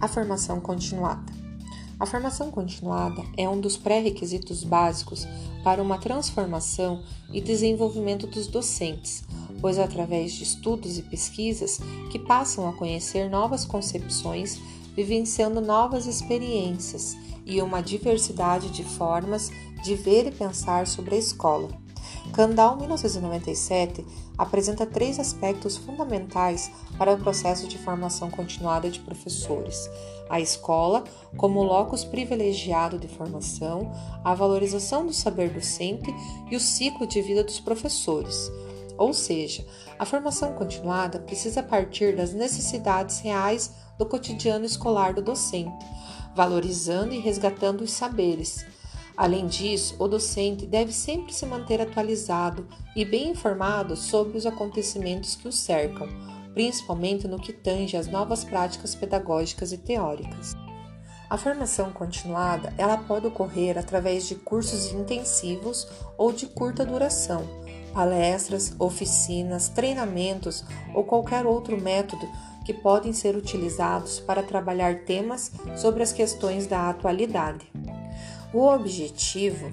A formação continuada. A formação continuada é um dos pré-requisitos básicos para uma transformação e desenvolvimento dos docentes, pois através de estudos e pesquisas que passam a conhecer novas concepções, vivenciando novas experiências e uma diversidade de formas de ver e pensar sobre a escola. Candal 1997 apresenta três aspectos fundamentais para o processo de formação continuada de professores: a escola como locus privilegiado de formação, a valorização do saber docente e o ciclo de vida dos professores. Ou seja, a formação continuada precisa partir das necessidades reais do cotidiano escolar do docente, valorizando e resgatando os saberes Além disso, o docente deve sempre se manter atualizado e bem informado sobre os acontecimentos que o cercam, principalmente no que tange às novas práticas pedagógicas e teóricas. A formação continuada ela pode ocorrer através de cursos intensivos ou de curta duração, palestras, oficinas, treinamentos ou qualquer outro método que podem ser utilizados para trabalhar temas sobre as questões da atualidade. O objetivo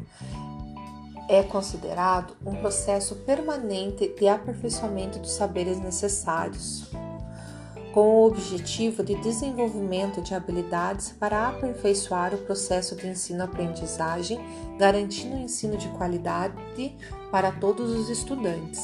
é considerado um processo permanente de aperfeiçoamento dos saberes necessários, com o objetivo de desenvolvimento de habilidades para aperfeiçoar o processo de ensino-aprendizagem, garantindo um ensino de qualidade para todos os estudantes.